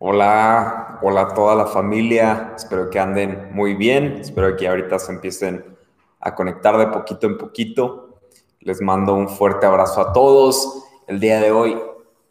Hola, hola a toda la familia. Espero que anden muy bien. Espero que ahorita se empiecen a conectar de poquito en poquito. Les mando un fuerte abrazo a todos. El día de hoy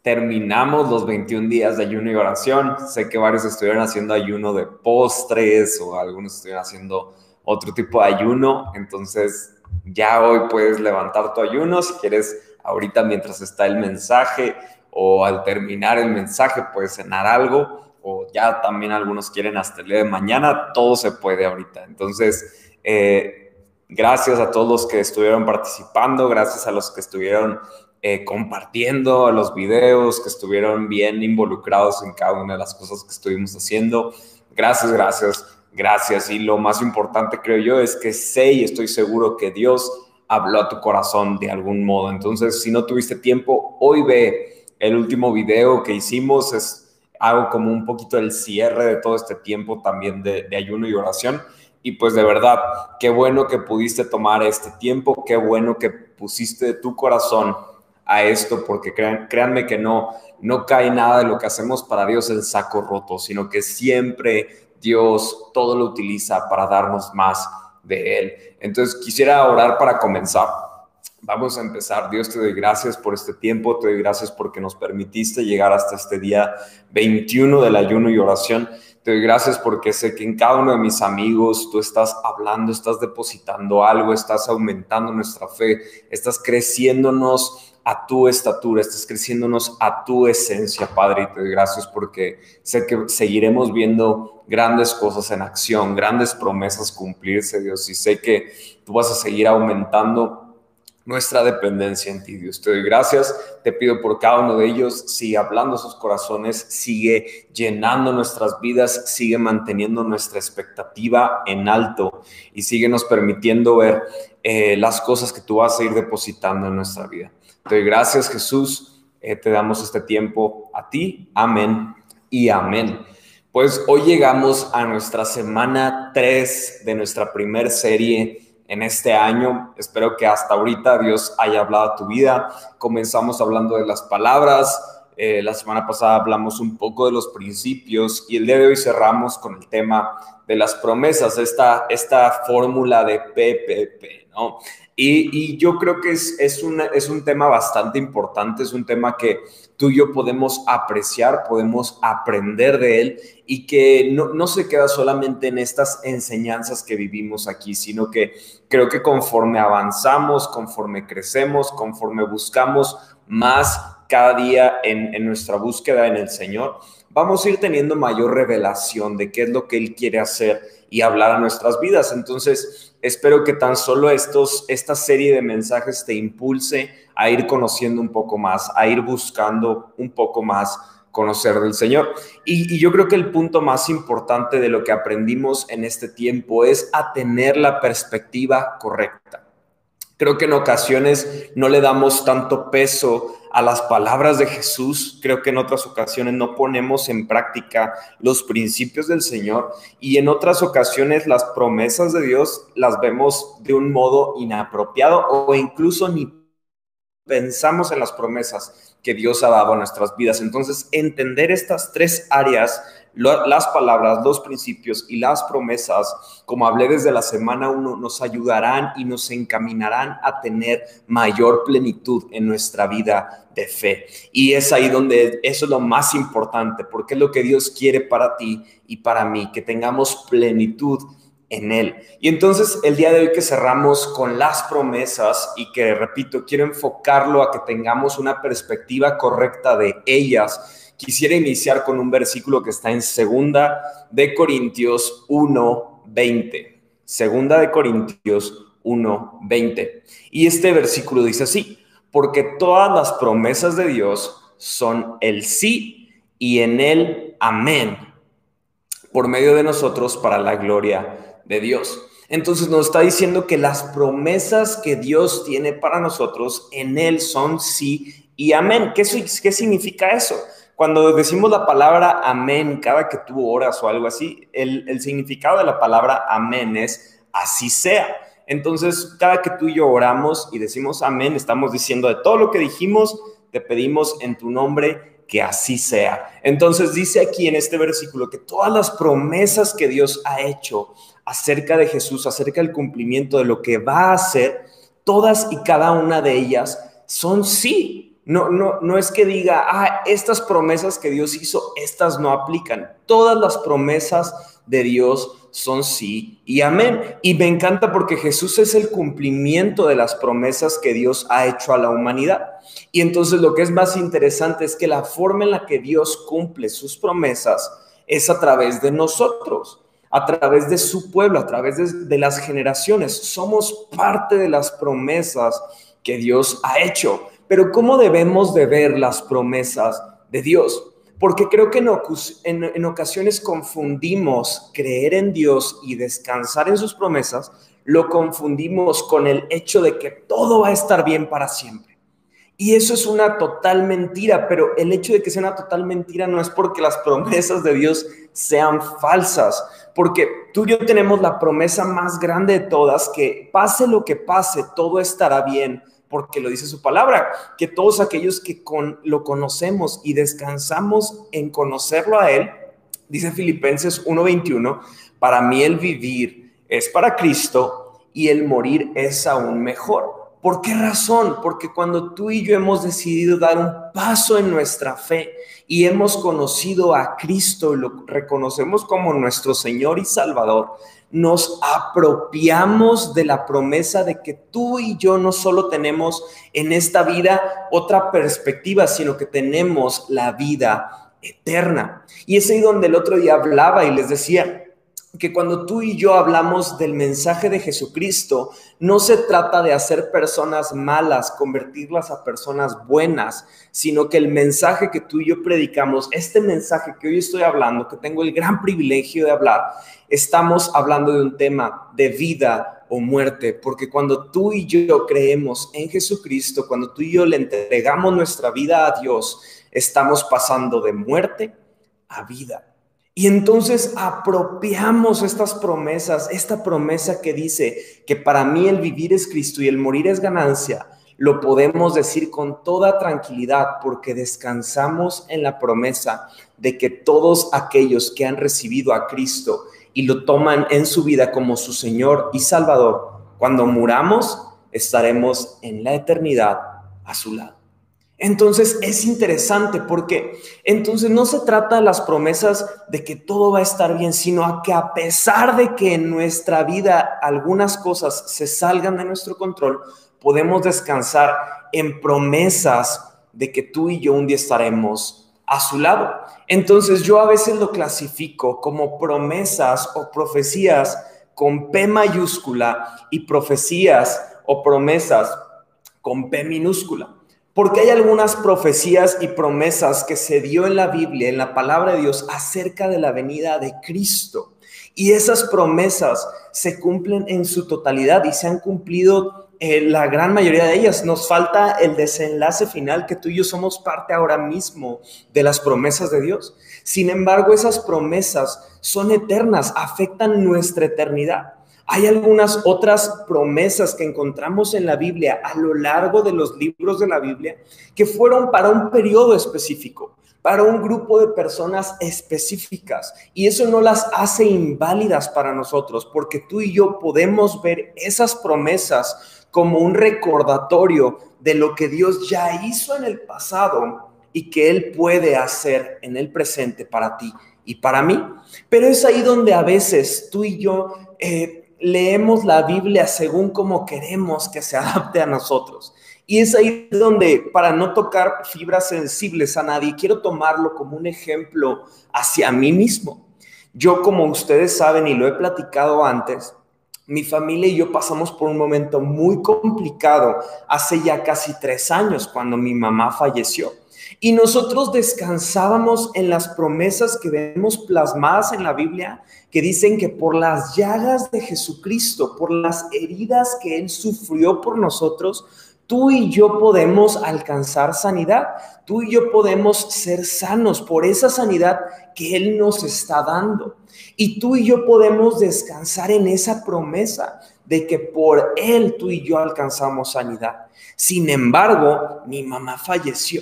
terminamos los 21 días de ayuno y oración. Sé que varios estuvieron haciendo ayuno de postres o algunos estuvieron haciendo otro tipo de ayuno. Entonces, ya hoy puedes levantar tu ayuno si quieres ahorita mientras está el mensaje o al terminar el mensaje puedes cenar algo o ya también algunos quieren hasta el día de mañana, todo se puede ahorita. Entonces, eh, gracias a todos los que estuvieron participando, gracias a los que estuvieron eh, compartiendo los videos, que estuvieron bien involucrados en cada una de las cosas que estuvimos haciendo. Gracias, gracias, gracias. Y lo más importante creo yo es que sé y estoy seguro que Dios habló a tu corazón de algún modo. Entonces, si no tuviste tiempo, hoy ve el último video que hicimos es algo como un poquito el cierre de todo este tiempo también de, ayuno y oración. Y pues de verdad, qué bueno que pudiste tomar este tiempo, qué bueno que pusiste de tu corazón a esto, porque créanme que no, no cae nada de lo que hacemos para Dios en saco roto, sino que siempre Dios todo lo utiliza para darnos más de Él. Entonces quisiera orar para comenzar. Vamos a empezar. Dios, te doy gracias por este tiempo, te doy gracias porque nos permitiste llegar hasta este día 21 del ayuno y oración. Te doy gracias porque sé que en cada uno de mis amigos tú estás hablando, estás depositando algo, estás aumentando nuestra fe, estás creciéndonos a tu estatura, estás creciéndonos a tu esencia, Padre. Y te doy gracias porque sé que seguiremos viendo grandes cosas en acción, grandes promesas cumplirse, Dios. Y sé que tú vas a seguir aumentando nuestra dependencia en ti, Dios. Te doy gracias, te pido por cada uno de ellos, sigue hablando sus corazones, sigue llenando nuestras vidas, sigue manteniendo nuestra expectativa en alto y sigue nos permitiendo ver eh, las cosas que tú vas a ir depositando en nuestra vida. Te doy gracias, Jesús, eh, te damos este tiempo a ti, amén y amén. Pues hoy llegamos a nuestra semana 3 de nuestra primer serie en este año. Espero que hasta ahorita Dios haya hablado tu vida. Comenzamos hablando de las palabras. Eh, la semana pasada hablamos un poco de los principios y el día de hoy cerramos con el tema de las promesas, esta, esta fórmula de PPP, ¿no? Y, yo creo que es, es, es un tema bastante importante, es un tema que tú y yo podemos apreciar, podemos aprender de él y que no, no, se queda solamente en estas enseñanzas que vivimos aquí, sino que creo que conforme avanzamos, conforme crecemos, conforme buscamos más cada día en, en nuestra búsqueda en el Señor, vamos a ir teniendo mayor revelación de qué es lo que Él quiere hacer y hablar a nuestras vidas. Entonces, espero que tan solo estos, esta serie de mensajes te impulse a ir conociendo un poco más, a ir buscando un poco más conocer del Señor. Y, y, yo creo que el punto más importante de lo que aprendimos en este tiempo es a tener la perspectiva correcta. Creo que en ocasiones no le damos tanto peso a las palabras de Jesús. Creo que en otras ocasiones no ponemos en práctica los principios del Señor y en otras ocasiones las promesas de Dios las vemos de un modo inapropiado o incluso ni pensamos en las promesas que Dios ha dado a nuestras vidas. Entonces, entender estas tres áreas las palabras, los principios y las promesas, como hablé desde la semana 1, nos ayudarán y nos encaminarán a tener mayor plenitud en nuestra vida de fe. Y es ahí donde eso es lo más importante, porque es lo que Dios quiere para ti y para mí, que tengamos plenitud en Él. Y entonces el día de hoy que cerramos con las promesas y que, repito, quiero enfocarlo a que tengamos una perspectiva correcta de ellas quisiera iniciar con un versículo que está en Segunda de Corintios 1, 20. Segunda de Corintios 1, 20. Y este versículo dice así, porque todas las promesas de Dios son el sí y en el amén, por medio de nosotros para la gloria de Dios. Entonces nos está diciendo que las promesas que Dios tiene para nosotros en Él son sí y amén. ¿Qué, qué significa eso? Cuando decimos la palabra amén cada que tú oras o algo así, el, significado de la palabra amén es así sea. Entonces, cada que tú y yo oramos y decimos amén, estamos diciendo de todo lo que dijimos, te pedimos en tu nombre que así sea. Entonces dice aquí en este versículo que todas las promesas que Dios ha hecho acerca de Jesús, acerca del cumplimiento de lo que va a hacer, todas y cada una de ellas son sí. No, no, no es que diga, ah, estas promesas que Dios hizo, estas no aplican. Todas las promesas de Dios son sí y amén. Y me encanta porque Jesús es el cumplimiento de las promesas que Dios ha hecho a la humanidad. Y entonces lo que es más interesante es que la forma en la que Dios cumple sus promesas es a través de nosotros a través de su pueblo, a través de, las generaciones. Somos parte de las promesas que Dios ha hecho. Pero ¿cómo debemos de ver las promesas de Dios? Porque creo que en, en, ocasiones confundimos creer en Dios y descansar en sus promesas, lo confundimos con el hecho de que todo va a estar bien para siempre. Y eso es una total mentira, pero el hecho de que sea una total mentira no es porque las promesas de Dios sean falsas, porque tú y yo tenemos la promesa más grande de todas, que pase lo que pase, todo estará bien porque lo dice su palabra, que todos aquellos que con, lo conocemos y descansamos en conocerlo a Él, dice Filipenses 1:21, para mí el vivir es para Cristo y el morir es aún mejor. ¿Por qué razón? Porque cuando tú y yo hemos decidido dar un paso en nuestra fe y hemos conocido a Cristo y lo reconocemos como nuestro Señor y Salvador, nos apropiamos de la promesa de que tú y yo no solo tenemos en esta vida otra perspectiva, sino que tenemos la vida eterna. Y es ahí donde el otro día hablaba y les decía, que cuando tú y yo hablamos del mensaje de Jesucristo, no se trata de hacer personas malas, convertirlas a personas buenas, sino que el mensaje que tú y yo predicamos, este mensaje que hoy estoy hablando, que tengo el gran privilegio de hablar, estamos hablando de un tema de vida o muerte, porque cuando tú y yo creemos en Jesucristo, cuando tú y yo le entregamos nuestra vida a Dios, estamos pasando de muerte a vida. Y entonces apropiamos estas promesas, esta promesa que dice que para mí el vivir es Cristo y el morir es ganancia, lo podemos decir con toda tranquilidad porque descansamos en la promesa de que todos aquellos que han recibido a Cristo y lo toman en su vida como su Señor y Salvador, cuando muramos estaremos en la eternidad a su lado. Entonces es interesante porque entonces no se trata de las promesas de que todo va a estar bien, sino que a pesar de que en nuestra vida algunas cosas se salgan de nuestro control, podemos descansar en promesas de que tú y yo un día estaremos a su lado. Entonces yo a veces lo clasifico como promesas o profecías con P mayúscula y profecías o promesas con P minúscula. Porque hay algunas profecías y promesas que se dio en la Biblia, en la palabra de Dios, acerca de la venida de Cristo. Y esas promesas se cumplen en su totalidad y se han cumplido eh, la gran mayoría de ellas. Nos falta el desenlace final, que tú y yo somos parte ahora mismo de las promesas de Dios. Sin embargo, esas promesas son eternas, afectan nuestra eternidad. Hay algunas otras promesas que encontramos en la Biblia a lo largo de los libros de la Biblia que fueron para un periodo específico, para un grupo de personas específicas. Y eso no las hace inválidas para nosotros, porque tú y yo podemos ver esas promesas como un recordatorio de lo que Dios ya hizo en el pasado y que Él puede hacer en el presente para ti y para mí. Pero es ahí donde a veces tú y yo eh, leemos la Biblia según como queremos que se adapte a nosotros. Y es ahí donde, para no tocar fibras sensibles a nadie, quiero tomarlo como un ejemplo hacia mí mismo. Yo, como ustedes saben y lo he platicado antes, mi familia y yo pasamos por un momento muy complicado hace ya casi tres años, cuando mi mamá falleció. Y nosotros descansábamos en las promesas que vemos plasmadas en la Biblia, que dicen que por las llagas de Jesucristo, por las heridas que Él sufrió por nosotros, tú y yo podemos alcanzar sanidad, tú y yo podemos ser sanos por esa sanidad que Él nos está dando. Y tú y yo podemos descansar en esa promesa de que por Él tú y yo alcanzamos sanidad. Sin embargo, mi mamá falleció.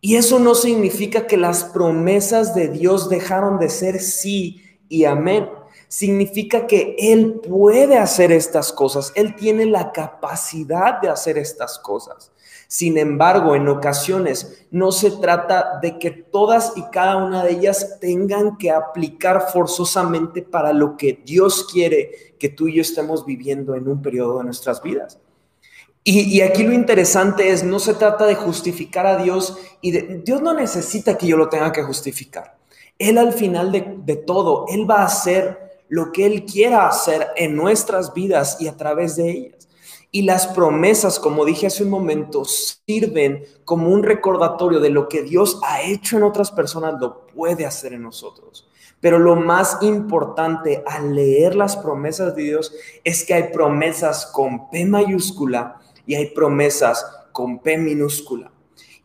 Y eso no significa que las promesas de Dios dejaron de ser sí y amén. Significa que Él puede hacer estas cosas, Él tiene la capacidad de hacer estas cosas. Sin embargo, en ocasiones no se trata de que todas y cada una de ellas tengan que aplicar forzosamente para lo que Dios quiere que tú y yo estemos viviendo en un periodo de nuestras vidas. Y, aquí lo interesante es, no se trata de justificar a Dios y Dios no necesita que yo lo tenga que justificar. Él al final de, todo, Él va a hacer lo que Él quiera hacer en nuestras vidas y a través de ellas. Y las promesas, como dije hace un momento, sirven como un recordatorio de lo que Dios ha hecho en otras personas, lo puede hacer en nosotros. Pero lo más importante al leer las promesas de Dios es que hay promesas con P mayúscula y hay promesas con P minúscula.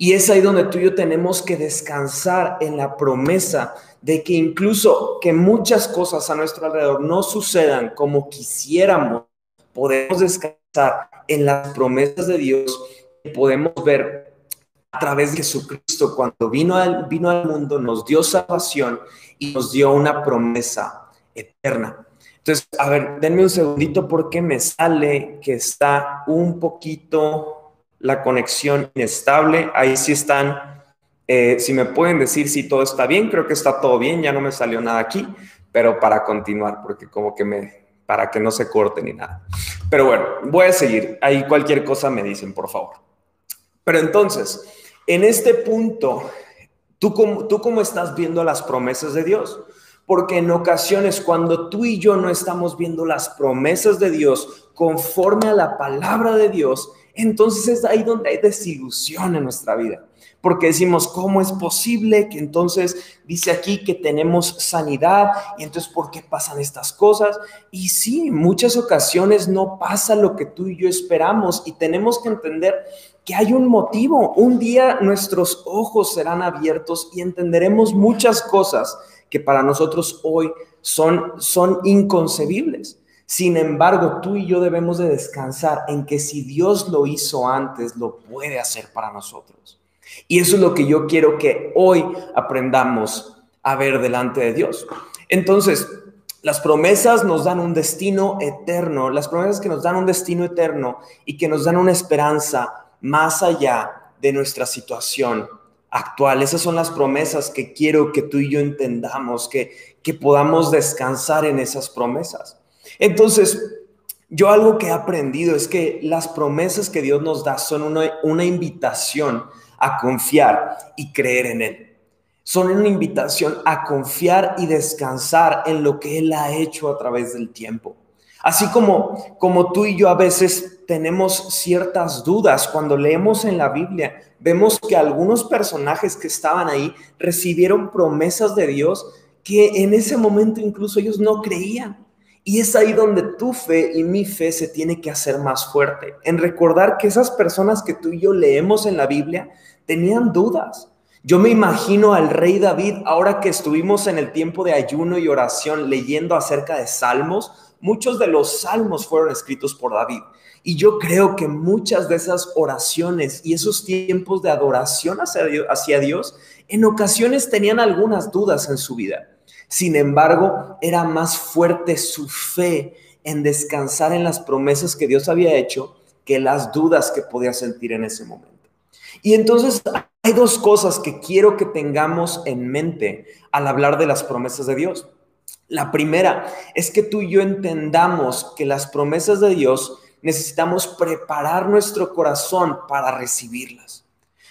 Y es ahí donde tú y yo tenemos que descansar en la promesa de que incluso que muchas cosas a nuestro alrededor no sucedan como quisiéramos, podemos descansar en las promesas de Dios y podemos ver a través de Jesucristo cuando vino al, vino al mundo, nos dio salvación y nos dio una promesa eterna. Entonces, a ver, denme un segundito porque me sale que está un poquito la conexión inestable. Ahí sí están. Eh, si me pueden decir si todo está bien, creo que está todo bien, ya no me salió nada aquí, pero para continuar, porque como que me, para que no se corte ni nada. Pero bueno, voy a seguir. Ahí cualquier cosa me dicen, por favor. Pero entonces, en este punto, ¿tú cómo, ¿tú cómo estás viendo las promesas de Dios? Porque en ocasiones cuando tú y yo no estamos viendo las promesas de Dios conforme a la palabra de Dios, entonces es ahí donde hay desilusión en nuestra vida porque decimos, ¿cómo es posible que entonces dice aquí que tenemos sanidad y entonces por qué pasan estas cosas? Y sí, muchas ocasiones no pasa lo que tú y yo esperamos y tenemos que entender que hay un motivo. Un día nuestros ojos serán abiertos y entenderemos muchas cosas que para nosotros hoy son, son inconcebibles. Sin embargo, tú y yo debemos de descansar en que si Dios lo hizo antes, lo puede hacer para nosotros. Y eso es lo que yo quiero que hoy aprendamos a ver delante de Dios. Entonces, las promesas nos dan un destino eterno, las promesas que nos dan un destino eterno y que nos dan una esperanza más allá de nuestra situación actual. Esas son las promesas que quiero que tú y yo entendamos, que, que podamos descansar en esas promesas. Entonces, yo algo que he aprendido es que las promesas que Dios nos da son una, una invitación a confiar y creer en Él. Son una invitación a confiar y descansar en lo que Él ha hecho a través del tiempo. Así como, como tú y yo a veces tenemos ciertas dudas cuando leemos en la Biblia, vemos que algunos personajes que estaban ahí recibieron promesas de Dios que en ese momento incluso ellos no creían. Y es ahí donde tu fe y mi fe se tiene que hacer más fuerte, en recordar que esas personas que tú y yo leemos en la Biblia tenían dudas. Yo me imagino al rey David, ahora que estuvimos en el tiempo de ayuno y oración leyendo acerca de salmos, muchos de los salmos fueron escritos por David. Y yo creo que muchas de esas oraciones y esos tiempos de adoración hacia Dios, hacia Dios en ocasiones tenían algunas dudas en su vida. Sin embargo, era más fuerte su fe en descansar en las promesas que Dios había hecho que las dudas que podía sentir en ese momento. Y entonces hay dos cosas que quiero que tengamos en mente al hablar de las promesas de Dios. La primera es que tú y yo entendamos que las promesas de Dios necesitamos preparar nuestro corazón para recibirlas.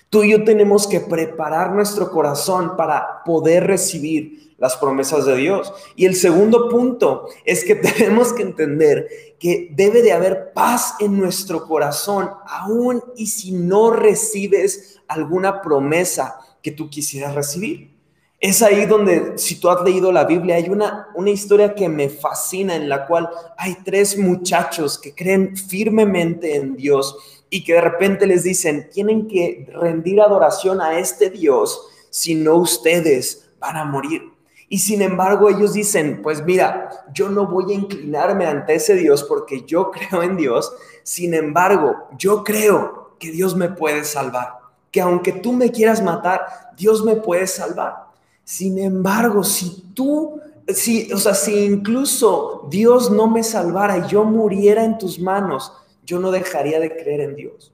Tú y yo tenemos que preparar nuestro corazón para poder recibir las promesas de Dios. Y el segundo punto es que tenemos que entender que debe de haber paz en nuestro corazón, aún y si no recibes alguna promesa que tú quisieras recibir. Es ahí donde, si tú has leído la Biblia, hay una, una historia que me fascina en la cual hay tres muchachos que creen firmemente en Dios y que de repente les dicen, tienen que rendir adoración a este Dios, si no ustedes van a morir. Y sin embargo ellos dicen, pues mira, yo no voy a inclinarme ante ese Dios porque yo creo en Dios. Sin embargo, yo creo que Dios me puede salvar. que aunque tú me quieras matar, Dios me puede salvar. Sin embargo, si tú, si, o sea, si incluso Dios no me salvara y yo muriera en tus manos, yo no dejaría de creer en Dios.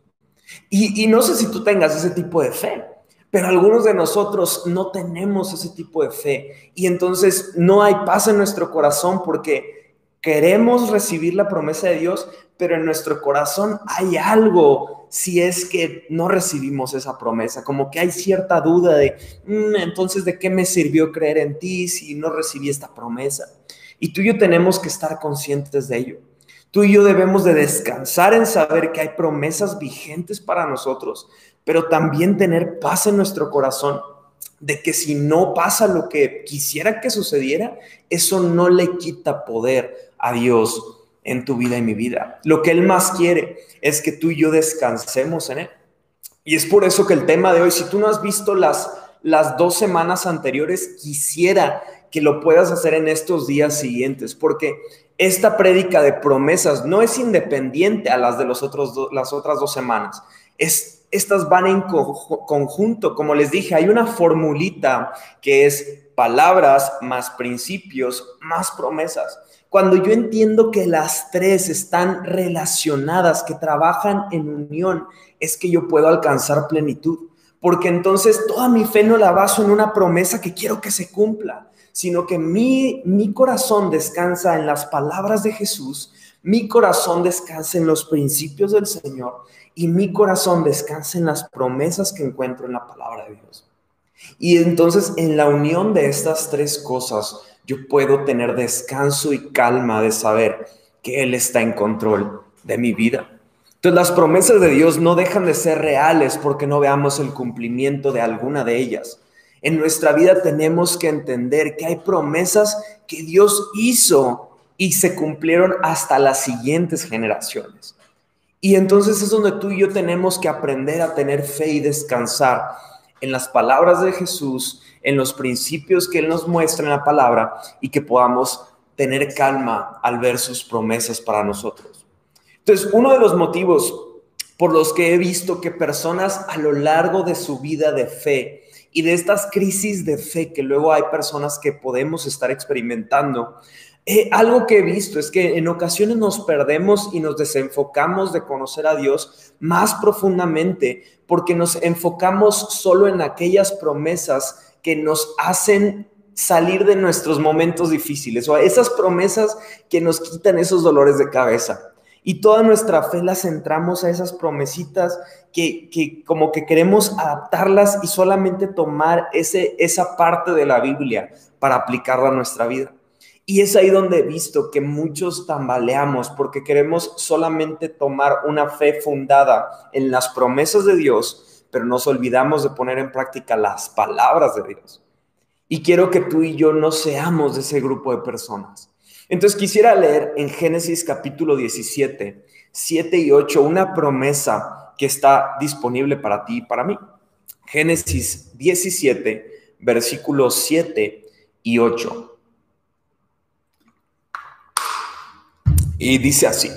Y, y no sé si tú tengas ese tipo de fe, pero algunos de nosotros no tenemos ese tipo de fe y entonces no hay paz en nuestro corazón porque queremos recibir la promesa de Dios, pero en nuestro corazón hay algo si es que no recibimos esa promesa, como que hay cierta duda de, mm, entonces, ¿de qué me sirvió creer en ti si no recibí esta promesa? Y tú y yo tenemos que estar conscientes de ello. Tú y yo debemos de descansar en saber que hay promesas vigentes para nosotros, pero también tener paz en nuestro corazón de que si no pasa lo que quisiera que sucediera, eso no le quita poder a Dios en tu vida y mi vida. Lo que Él más quiere es que tú y yo descansemos en Él. Y es por eso que el tema de hoy, si tú no has visto las, las dos semanas anteriores, quisiera que lo puedas hacer en estos días siguientes, porque esta prédica de promesas no es independiente a las de los otros las otras dos semanas. Es estas van en conjunto. Como les dije, hay una formulita que es palabras más principios más promesas. Cuando yo entiendo que las tres están relacionadas, que trabajan en unión, es que yo puedo alcanzar plenitud. Porque entonces toda mi fe no la baso en una promesa que quiero que se cumpla, sino que mi, mi corazón descansa en las palabras de Jesús, mi corazón descansa en los principios del Señor y mi corazón descansa en las promesas que encuentro en la palabra de Dios. Y entonces en la unión de estas tres cosas, yo puedo tener descanso y calma de saber que Él está en control de mi vida. Entonces las promesas de Dios no dejan de ser reales porque no veamos el cumplimiento de alguna de ellas. En nuestra vida tenemos que entender que hay promesas que Dios hizo y se cumplieron hasta las siguientes generaciones. Y entonces es donde tú y yo tenemos que aprender a tener fe y descansar en las palabras de Jesús, en los principios que Él nos muestra en la palabra y que podamos tener calma al ver sus promesas para nosotros. Entonces, uno de los motivos por los que he visto que personas a lo largo de su vida de fe y de estas crisis de fe que luego hay personas que podemos estar experimentando, eh, algo que he visto es que en ocasiones nos perdemos y nos desenfocamos de conocer a Dios más profundamente porque nos enfocamos solo en aquellas promesas que nos hacen salir de nuestros momentos difíciles o esas promesas que nos quitan esos dolores de cabeza. Y toda nuestra fe la centramos a esas promesitas que, que, como que queremos adaptarlas y solamente tomar ese, esa parte de la Biblia para aplicarla a nuestra vida. Y es ahí donde he visto que muchos tambaleamos porque queremos solamente tomar una fe fundada en las promesas de Dios, pero nos olvidamos de poner en práctica las palabras de Dios. Y quiero que tú y yo no seamos de ese grupo de personas. Entonces quisiera leer en Génesis capítulo 17, 7 y 8, una promesa que está disponible para ti y para mí. Génesis 17, versículos 7 y 8. Y dice así,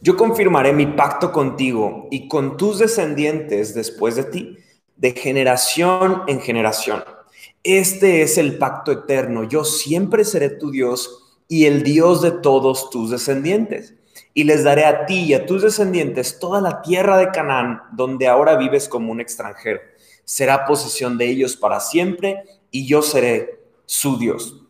yo confirmaré mi pacto contigo y con tus descendientes después de ti, de generación en generación. Este es el pacto eterno. Yo siempre seré tu Dios y el Dios de todos tus descendientes. Y les daré a ti y a tus descendientes toda la tierra de Canaán, donde ahora vives como un extranjero. Será posesión de ellos para siempre y yo seré su Dios.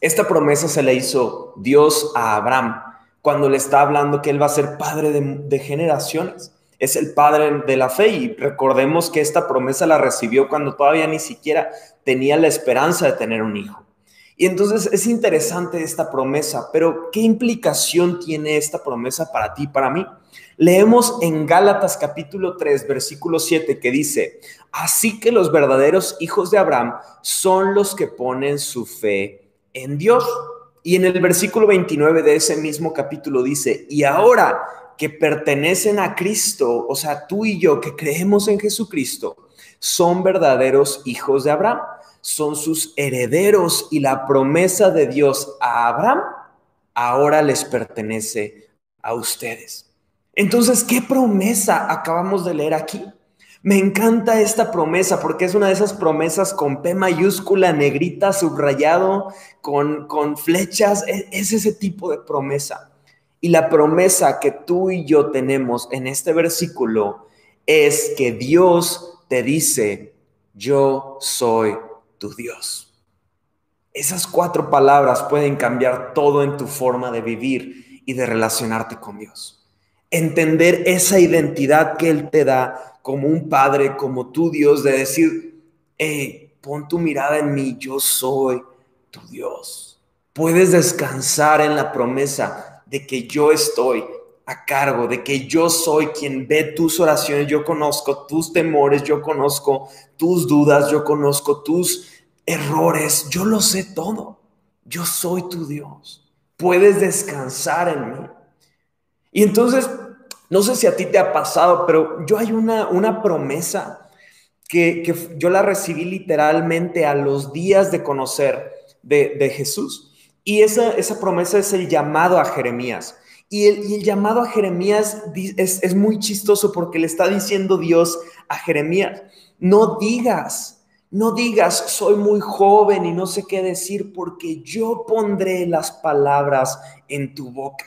Esta promesa se le hizo Dios a Abraham cuando le está hablando que él va a ser padre de, generaciones. Es el padre de la fe y recordemos que esta promesa la recibió cuando todavía ni siquiera tenía la esperanza de tener un hijo. Y entonces es interesante esta promesa, pero ¿qué implicación tiene esta promesa para ti y para mí? Leemos en Gálatas capítulo 3, versículo 7 que dice, así que los verdaderos hijos de Abraham son los que ponen su fe en Dios. Y en el versículo 29 de ese mismo capítulo dice, y ahora que pertenecen a Cristo, o sea, tú y yo que creemos en Jesucristo, son verdaderos hijos de Abraham, son sus herederos y la promesa de Dios a Abraham ahora les pertenece a ustedes. Entonces, ¿qué promesa acabamos de leer aquí? Me encanta esta promesa porque es una de esas promesas con P mayúscula, negrita, subrayado, con, con flechas. Es, es ese tipo de promesa. Y la promesa que tú y yo tenemos en este versículo es que Dios te dice, yo soy tu Dios. Esas cuatro palabras pueden cambiar todo en tu forma de vivir y de relacionarte con Dios. Entender esa identidad que Él te da como un padre, como tu Dios, de decir, hey, pon tu mirada en mí, yo soy tu Dios. Puedes descansar en la promesa de que yo estoy a cargo, de que yo soy quien ve tus oraciones, yo conozco tus temores, yo conozco tus dudas, yo conozco tus errores, yo lo sé todo. Yo soy tu Dios. Puedes descansar en mí. Y entonces no sé si a ti te ha pasado, pero yo hay una, una promesa que, yo la recibí literalmente a los días de conocer de, Jesús. Y esa, esa promesa es el llamado a Jeremías. Y el, llamado a Jeremías es, es, muy chistoso porque le está diciendo Dios a Jeremías, no digas, no digas, soy muy joven y no sé qué decir porque yo pondré las palabras en tu boca.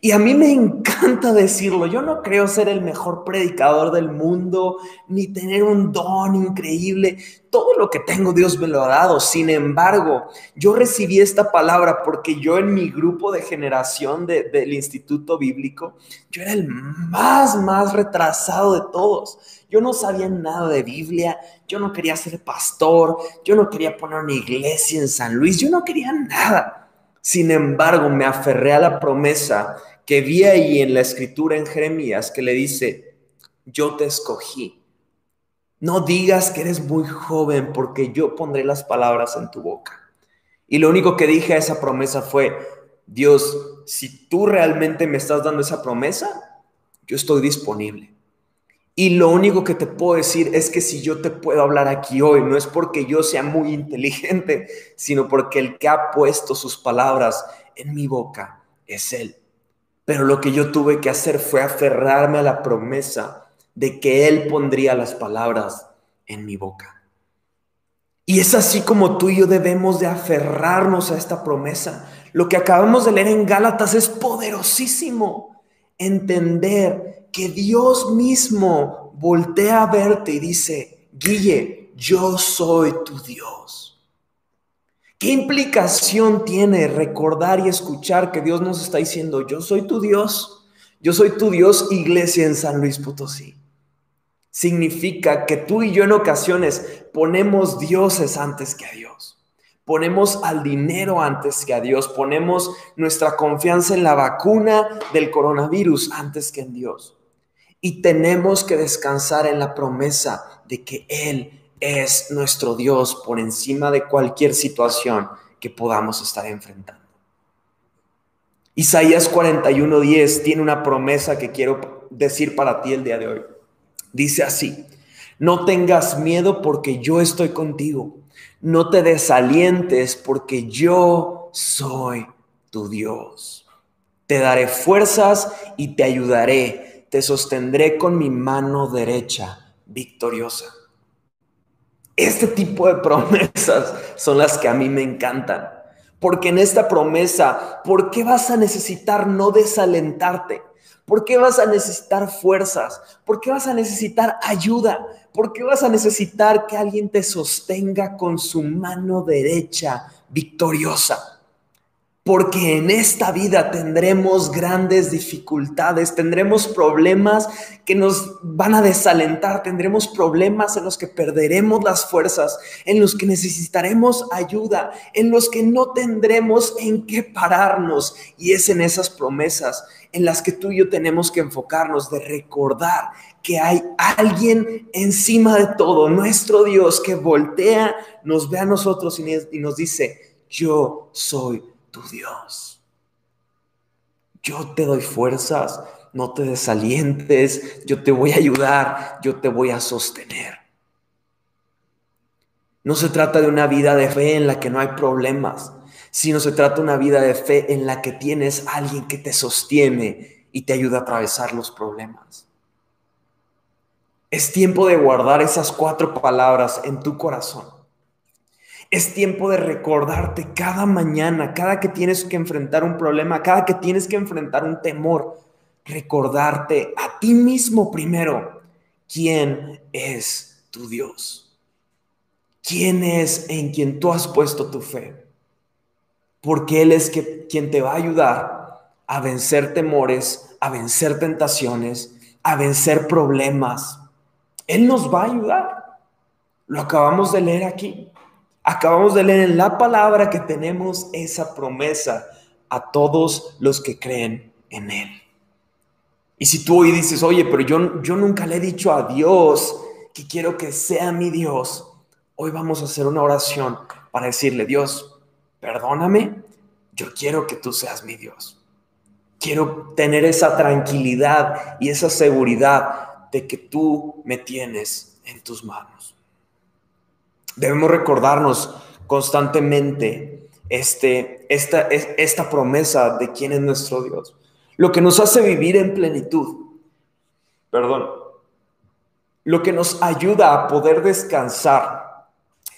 Y a mí me encanta decirlo. Yo no creo ser el mejor predicador del mundo, ni tener un don increíble. Todo lo que tengo Dios me lo ha dado. Sin embargo, yo recibí esta palabra porque yo en mi grupo de generación del Instituto Bíblico, yo era el más, más retrasado de todos. Yo no sabía nada de Biblia, yo no quería ser pastor, yo no quería poner una iglesia en San Luis, yo no quería nada. Sin embargo, me aferré a la promesa que vi ahí en la escritura en Jeremías que le dice, yo te escogí. No digas que eres muy joven porque yo pondré las palabras en tu boca. Y lo único que dije a esa promesa fue, Dios, si tú realmente me estás dando esa promesa, yo estoy disponible. Y lo único que te puedo decir es que si yo te puedo hablar aquí hoy, no es porque yo sea muy inteligente, sino porque el que ha puesto sus palabras en mi boca es Él. Pero lo que yo tuve que hacer fue aferrarme a la promesa de que Él pondría las palabras en mi boca. Y es así como tú y yo debemos de aferrarnos a esta promesa. Lo que acabamos de leer en Gálatas es poderosísimo. Entender que Dios mismo voltea a verte y dice, Guille, yo soy tu Dios. ¿Qué implicación tiene recordar y escuchar que Dios nos está diciendo, yo soy tu Dios? Yo soy tu Dios, iglesia en San Luis Potosí. Significa que tú y yo en ocasiones ponemos dioses antes que a Dios. Ponemos al dinero antes que a Dios. Ponemos nuestra confianza en la vacuna del coronavirus antes que en Dios. Y tenemos que descansar en la promesa de que Él es nuestro Dios por encima de cualquier situación que podamos estar enfrentando. Isaías 41:10 tiene una promesa que quiero decir para ti el día de hoy. Dice así, no tengas miedo porque yo estoy contigo. No te desalientes porque yo soy tu Dios. Te daré fuerzas y te ayudaré te sostendré con mi mano derecha victoriosa. Este tipo de promesas son las que a mí me encantan. Porque en esta promesa, ¿por qué vas a necesitar no desalentarte? ¿Por qué vas a necesitar fuerzas? ¿Por qué vas a necesitar ayuda? ¿Por qué vas a necesitar que alguien te sostenga con su mano derecha victoriosa? Porque en esta vida tendremos grandes dificultades, tendremos problemas que nos van a desalentar, tendremos problemas en los que perderemos las fuerzas, en los que necesitaremos ayuda, en los que no tendremos en qué pararnos. Y es en esas promesas en las que tú y yo tenemos que enfocarnos, de recordar que hay alguien encima de todo, nuestro Dios, que voltea, nos ve a nosotros y nos dice, yo soy Dios. Yo te doy fuerzas, no te desalientes, yo te voy a ayudar, yo te voy a sostener. No se trata de una vida de fe en la que no hay problemas, sino se trata de una vida de fe en la que tienes alguien que te sostiene y te ayuda a atravesar los problemas. Es tiempo de guardar esas cuatro palabras en tu corazón. Es tiempo de recordarte cada mañana, cada que tienes que enfrentar un problema, cada que tienes que enfrentar un temor, recordarte a ti mismo primero quién es tu Dios. ¿Quién es en quien tú has puesto tu fe? Porque Él es quien te va a ayudar a vencer temores, a vencer tentaciones, a vencer problemas. Él nos va a ayudar. Lo acabamos de leer aquí. Acabamos de leer en la palabra que tenemos esa promesa a todos los que creen en Él. Y si tú hoy dices, oye, pero yo, yo nunca le he dicho a Dios que quiero que sea mi Dios, hoy vamos a hacer una oración para decirle, Dios, perdóname, yo quiero que tú seas mi Dios. Quiero tener esa tranquilidad y esa seguridad de que tú me tienes en tus manos. Debemos recordarnos constantemente este, esta, esta promesa de quién es nuestro Dios. Lo que nos hace vivir en plenitud. Perdón. Lo que nos ayuda a poder descansar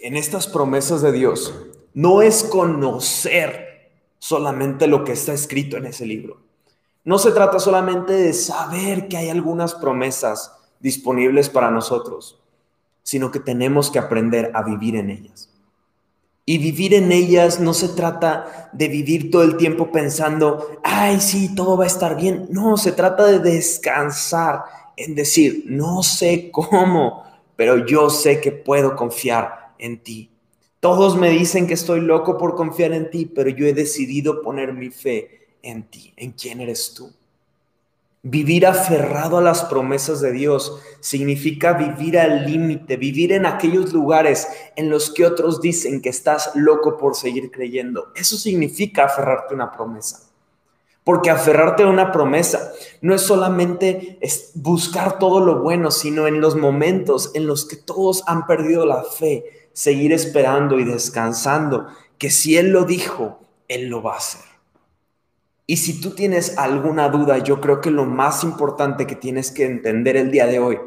en estas promesas de Dios no es conocer solamente lo que está escrito en ese libro. No se trata solamente de saber que hay algunas promesas disponibles para nosotros sino que tenemos que aprender a vivir en ellas. Y vivir en ellas no se trata de vivir todo el tiempo pensando, ay, sí, todo va a estar bien. No, se trata de descansar en decir, no sé cómo, pero yo sé que puedo confiar en ti. Todos me dicen que estoy loco por confiar en ti, pero yo he decidido poner mi fe en ti, en quién eres tú. Vivir aferrado a las promesas de Dios significa vivir al límite, vivir en aquellos lugares en los que otros dicen que estás loco por seguir creyendo. Eso significa aferrarte a una promesa. Porque aferrarte a una promesa no es solamente buscar todo lo bueno, sino en los momentos en los que todos han perdido la fe, seguir esperando y descansando que si Él lo dijo, Él lo va a hacer. Y si tú tienes alguna duda, yo creo que lo más importante que tienes que entender el día de hoy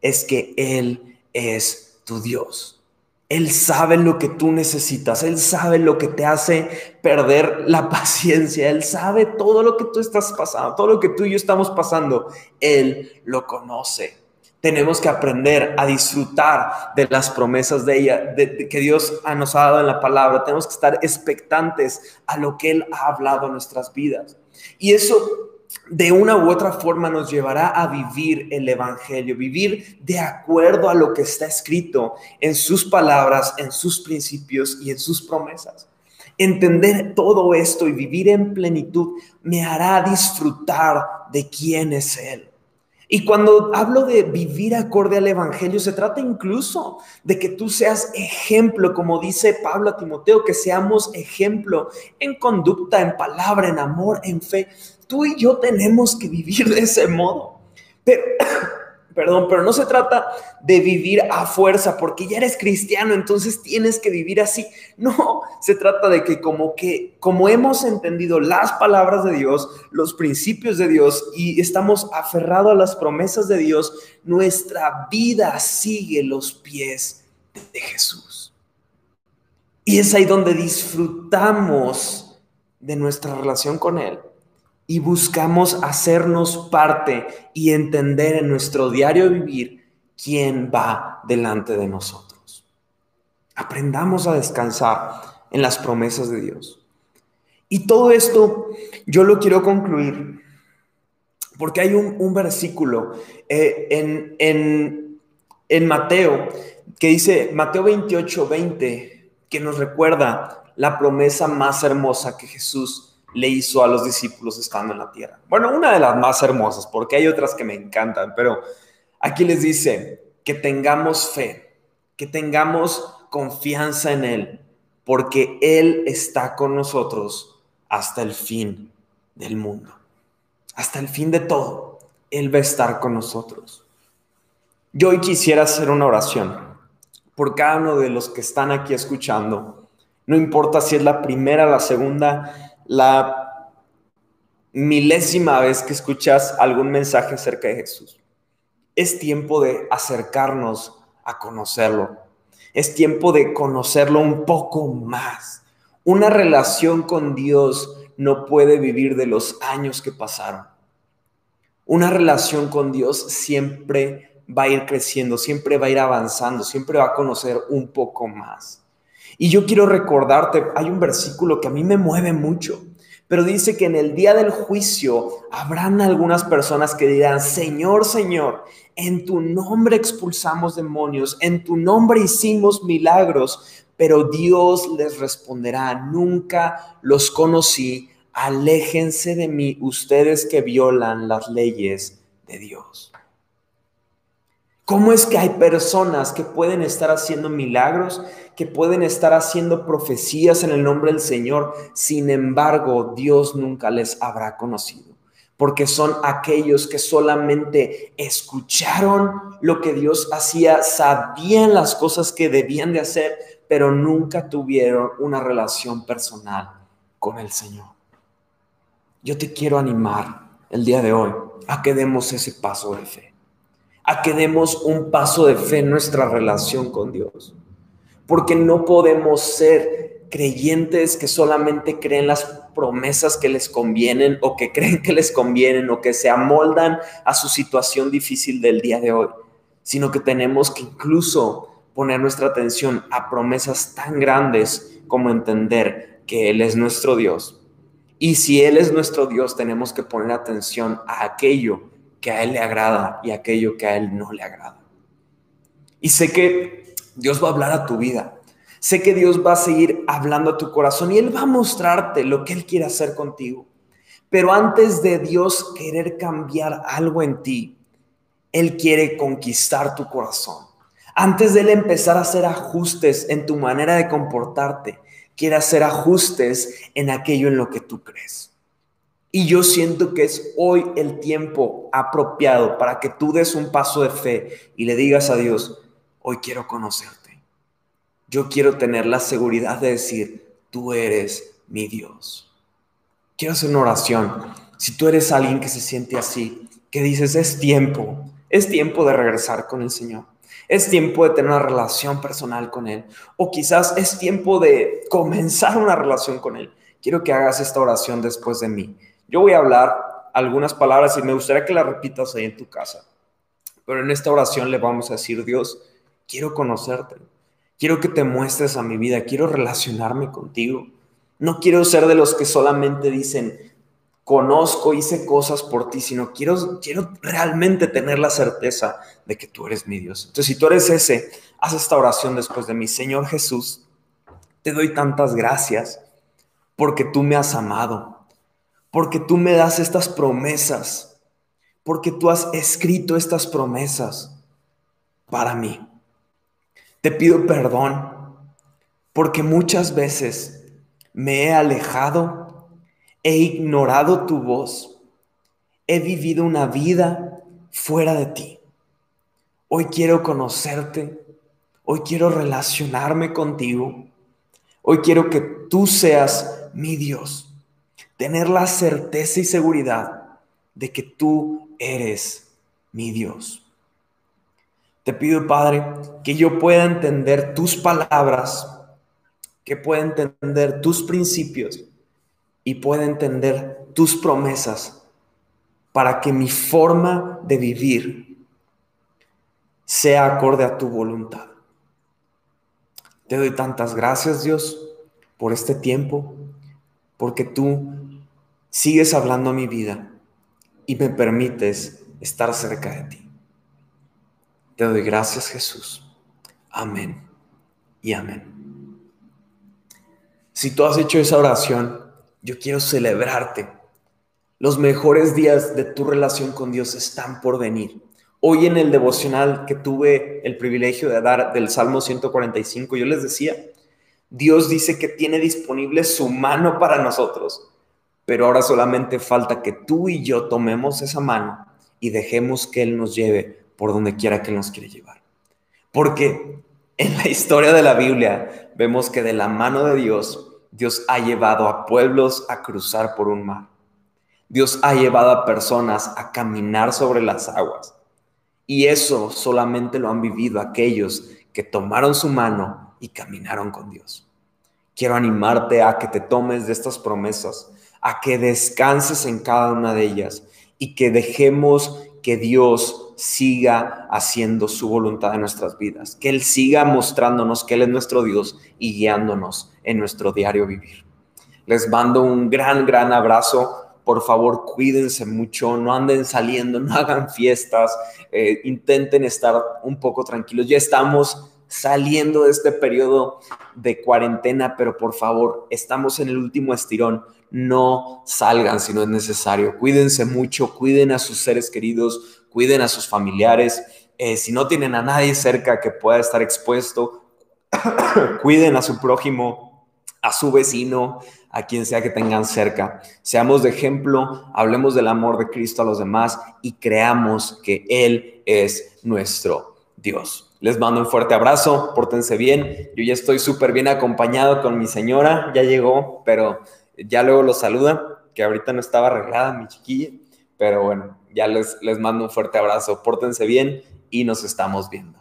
es que Él es tu Dios. Él sabe lo que tú necesitas, Él sabe lo que te hace perder la paciencia, Él sabe todo lo que tú estás pasando, todo lo que tú y yo estamos pasando, Él lo conoce. Tenemos que aprender a disfrutar de las promesas de ella, que Dios nos ha dado en la palabra. Tenemos que estar expectantes a lo que Él ha hablado en nuestras vidas. Y eso de una u otra forma nos llevará a vivir el Evangelio, vivir de acuerdo a lo que está escrito en sus palabras, en sus principios y en sus promesas. Entender todo esto y vivir en plenitud me hará disfrutar de quién es Él. Y cuando hablo de vivir acorde al Evangelio, se trata incluso de que tú seas ejemplo, como dice Pablo a Timoteo, que seamos ejemplo en conducta, en palabra, en amor, en fe. Tú y yo tenemos que vivir de ese modo. Pero perdón, pero no se trata de vivir a fuerza porque ya eres cristiano, entonces tienes que vivir así. No, se trata de que como que como hemos entendido las palabras de Dios, los principios de Dios y estamos aferrados a las promesas de Dios, nuestra vida sigue los pies de Jesús. Y es ahí donde disfrutamos de nuestra relación con Él y buscamos hacernos parte y entender en nuestro diario vivir quién va delante de nosotros. Aprendamos a descansar en las promesas de Dios. Y todo esto yo lo quiero concluir porque hay un, versículo eh, en, en, en Mateo que dice, Mateo 28, 20, que nos recuerda la promesa más hermosa que Jesús le hizo a los discípulos estando en la tierra. Bueno, una de las más hermosas, porque hay otras que me encantan, pero aquí les dice que tengamos fe, que tengamos confianza en Él, porque Él está con nosotros hasta el fin del mundo, hasta el fin de todo. Él va a estar con nosotros. Yo hoy quisiera hacer una oración por cada uno de los que están aquí escuchando. No importa si es la primera, la segunda, la milésima vez que escuchas algún mensaje acerca de Jesús. es tiempo de acercarnos a conocerlo. Es tiempo de conocerlo un poco más. Una relación con Dios no puede vivir de los años que pasaron. Una relación con Dios siempre va a ir creciendo, siempre va a ir avanzando, siempre va a conocer un poco más. Y yo quiero recordarte, hay un versículo que a mí me mueve mucho, pero dice que en el día del juicio habrán algunas personas que dirán, Señor, Señor, en tu nombre expulsamos demonios, en tu nombre hicimos milagros, pero Dios les responderá, nunca los conocí, aléjense de mí ustedes que violan las leyes de Dios. ¿Cómo es que hay personas que pueden estar haciendo milagros, que pueden estar haciendo profecías en el nombre del Señor? Sin embargo, Dios nunca les habrá conocido, porque son aquellos que solamente escucharon lo que Dios hacía, sabían las cosas que debían de hacer, pero nunca tuvieron una relación personal con el Señor. Yo te quiero animar el día de hoy a que demos ese paso de fe, a que demos un paso de fe en nuestra relación con Dios, porque no podemos ser creyentes que solamente creen las promesas que les convienen o que creen que les convienen o que se amoldan a su situación difícil del día de hoy, sino que tenemos que incluso poner nuestra atención a promesas tan grandes como entender que Él es nuestro Dios. Y si Él es nuestro Dios, tenemos que poner atención a aquello que a Él le agrada y aquello que a Él no le agrada. Y sé que Dios va a hablar a tu vida. Sé que Dios va a seguir hablando a tu corazón y Él va a mostrarte lo que Él quiere hacer contigo. Pero antes de Dios querer cambiar algo en ti, Él quiere conquistar tu corazón. Antes de él empezar a hacer ajustes en tu manera de comportarte, quiere hacer ajustes en aquello en lo que tú crees. Y yo siento que es hoy el tiempo apropiado para que tú des un paso de fe y le digas a Dios, hoy quiero conocerte. Yo quiero tener la seguridad de decir, tú eres mi Dios. Quiero hacer una oración. Si tú eres alguien que se siente así, que dices, es tiempo, es tiempo de regresar con el Señor. Es tiempo de tener una relación personal con Él. O quizás es tiempo de comenzar una relación con Él. Quiero que hagas esta oración después de mí. Yo voy a hablar algunas palabras y me gustaría que las repitas ahí en tu casa. Pero en esta oración le vamos a decir, Dios, quiero conocerte. Quiero que te muestres a mi vida. Quiero relacionarme contigo. No quiero ser de los que solamente dicen, conozco, hice cosas por ti, sino quiero, quiero realmente tener la certeza de que tú eres mi Dios. Entonces, si tú eres ese, haz esta oración después de mí. Señor Jesús, te doy tantas gracias porque tú me has amado, porque tú me das estas promesas, porque tú has escrito estas promesas para mí. Te pido perdón porque muchas veces me he alejado He ignorado tu voz. He vivido una vida fuera de ti. Hoy quiero conocerte. Hoy quiero relacionarme contigo. Hoy quiero que tú seas mi Dios. Tener la certeza y seguridad de que tú eres mi Dios. Te pido, Padre, que yo pueda entender tus palabras, que pueda entender tus principios y pueda entender tus promesas para que mi forma de vivir sea acorde a tu voluntad. Te doy tantas gracias, Dios, por este tiempo, porque tú sigues hablando a mi vida y me permites estar cerca de ti. Te doy gracias, Jesús. Amén y amén. Si tú has hecho esa oración, yo quiero celebrarte. Los mejores días de tu relación con Dios están por venir. Hoy en el devocional que tuve el privilegio de dar del Salmo 145, yo les decía, Dios dice que tiene disponible su mano para nosotros, pero ahora solamente falta que tú y yo tomemos esa mano y dejemos que Él nos lleve por donde quiera que Él nos quiere llevar. Porque en la historia de la Biblia vemos que de la mano de Dios Dios ha llevado a pueblos a cruzar por un mar. Dios ha llevado a personas a caminar sobre las aguas. Y eso solamente lo han vivido aquellos que tomaron su mano y caminaron con Dios. Quiero animarte a que te tomes de estas promesas, a que descanses en cada una de ellas y que dejemos que Dios siga haciendo su voluntad en nuestras vidas, que Él siga mostrándonos que Él es nuestro Dios y guiándonos en nuestro diario vivir. Les mando un gran, gran abrazo. Por favor, cuídense mucho, no anden saliendo, no hagan fiestas, eh, intenten estar un poco tranquilos. Ya estamos saliendo de este periodo de cuarentena, pero por favor, estamos en el último estirón. No salgan si no es necesario. Cuídense mucho, cuiden a sus seres queridos, cuiden a sus familiares. Eh, si no tienen a nadie cerca que pueda estar expuesto, cuiden a su prójimo, a su vecino, a quien sea que tengan cerca. Seamos de ejemplo, hablemos del amor de Cristo a los demás y creamos que Él es nuestro Dios. Les mando un fuerte abrazo, pórtense bien. Yo ya estoy súper bien acompañado con mi señora, ya llegó, pero ya luego los saluda, que ahorita no estaba arreglada mi chiquilla, pero bueno, ya les, les mando un fuerte abrazo, pórtense bien y nos estamos viendo.